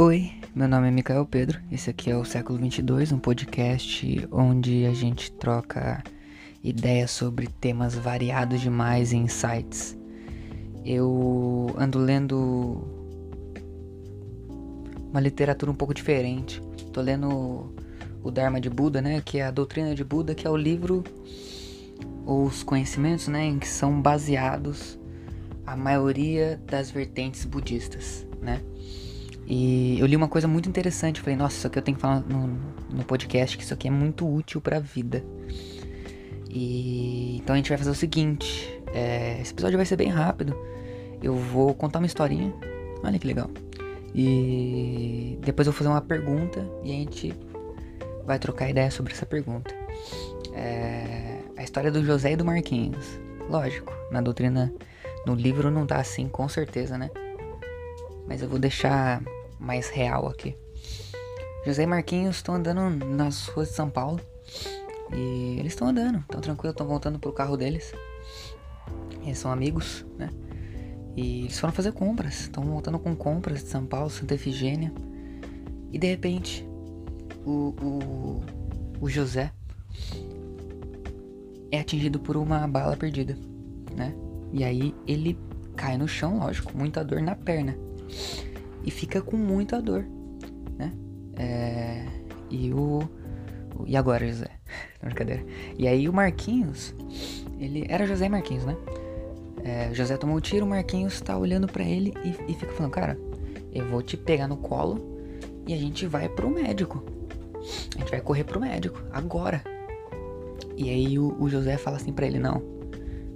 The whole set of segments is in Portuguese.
Oi, meu nome é Micael Pedro. Esse aqui é o Século 22, um podcast onde a gente troca ideias sobre temas variados demais e insights. Eu ando lendo uma literatura um pouco diferente. Tô lendo o Dharma de Buda, né, que é a doutrina de Buda, que é o livro ou os conhecimentos, né, em que são baseados a maioria das vertentes budistas, né? E eu li uma coisa muito interessante. Falei, nossa, isso aqui eu tenho que falar no, no podcast, que isso aqui é muito útil pra vida. E então a gente vai fazer o seguinte: é, esse episódio vai ser bem rápido. Eu vou contar uma historinha. Olha que legal. E depois eu vou fazer uma pergunta e a gente vai trocar ideia sobre essa pergunta. É, a história do José e do Marquinhos. Lógico, na doutrina, no livro não tá assim, com certeza, né? Mas eu vou deixar mais real aqui. José e Marquinhos estão andando nas ruas de São Paulo. E eles estão andando, estão tranquilos, estão voltando pro carro deles. Eles são amigos, né? E eles foram fazer compras, estão voltando com compras de São Paulo, Santa Efigênia. E de repente, o, o, o José é atingido por uma bala perdida, né? E aí ele cai no chão, lógico, muita dor na perna e fica com muita dor, né? É, e o, o, E agora, José? Brincadeira. E aí o Marquinhos, ele. Era José Marquinhos, né? É, José tomou o tiro, o Marquinhos tá olhando para ele e, e fica falando, cara, eu vou te pegar no colo e a gente vai pro médico. A gente vai correr pro médico, agora. E aí o, o José fala assim para ele, não.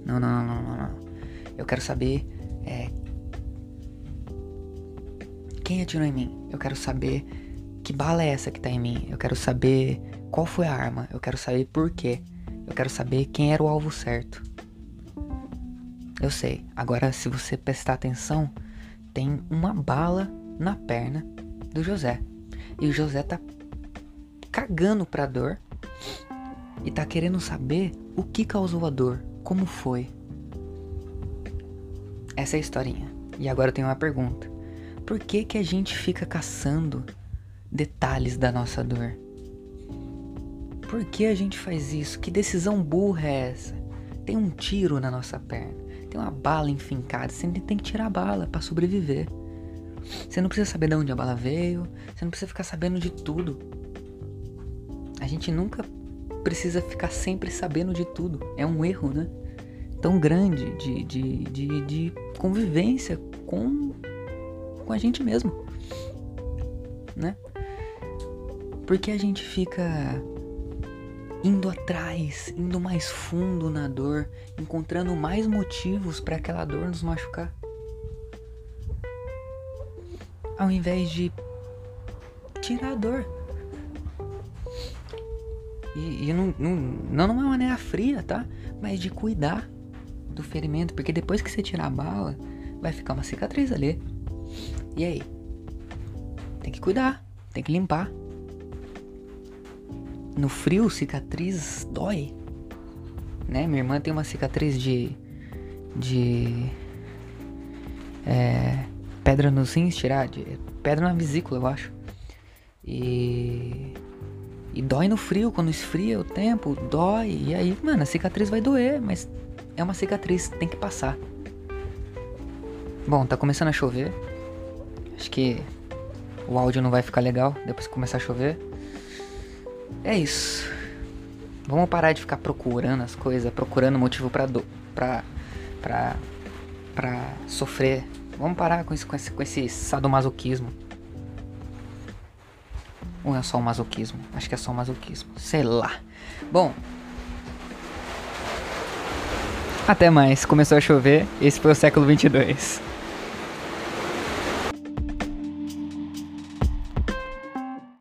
Não, não, não, não, não. Eu quero saber é, quem atirou em mim? Eu quero saber que bala é essa que tá em mim. Eu quero saber qual foi a arma. Eu quero saber por quê. Eu quero saber quem era o alvo certo. Eu sei. Agora, se você prestar atenção, tem uma bala na perna do José. E o José tá cagando pra dor e tá querendo saber o que causou a dor, como foi. Essa é a historinha. E agora eu tenho uma pergunta. Por que, que a gente fica caçando detalhes da nossa dor? Por que a gente faz isso? Que decisão burra é essa? Tem um tiro na nossa perna, tem uma bala enfincada, você tem que tirar a bala para sobreviver. Você não precisa saber de onde a bala veio, você não precisa ficar sabendo de tudo. A gente nunca precisa ficar sempre sabendo de tudo. É um erro, né? Tão grande de, de, de, de convivência com com a gente mesmo, né? Porque a gente fica indo atrás, indo mais fundo na dor, encontrando mais motivos para aquela dor nos machucar. Ao invés de tirar a dor. E, e não, não, não uma maneira fria, tá? Mas de cuidar do ferimento, porque depois que você tirar a bala, vai ficar uma cicatriz ali. E aí? Tem que cuidar, tem que limpar. No frio, cicatriz dói. Né? Minha irmã tem uma cicatriz de. de. É, pedra nos rins, tirar. De, pedra na vesícula, eu acho. E. E dói no frio, quando esfria o tempo, dói. E aí, mano, a cicatriz vai doer, mas é uma cicatriz, tem que passar. Bom, tá começando a chover. Acho que o áudio não vai ficar legal depois que começar a chover. É isso. Vamos parar de ficar procurando as coisas, procurando motivo pra, do, pra, pra, pra sofrer. Vamos parar com, isso, com, esse, com esse sadomasoquismo. Ou é só um masoquismo? Acho que é só um masoquismo. Sei lá. Bom. Até mais. Começou a chover. Esse foi o século 22.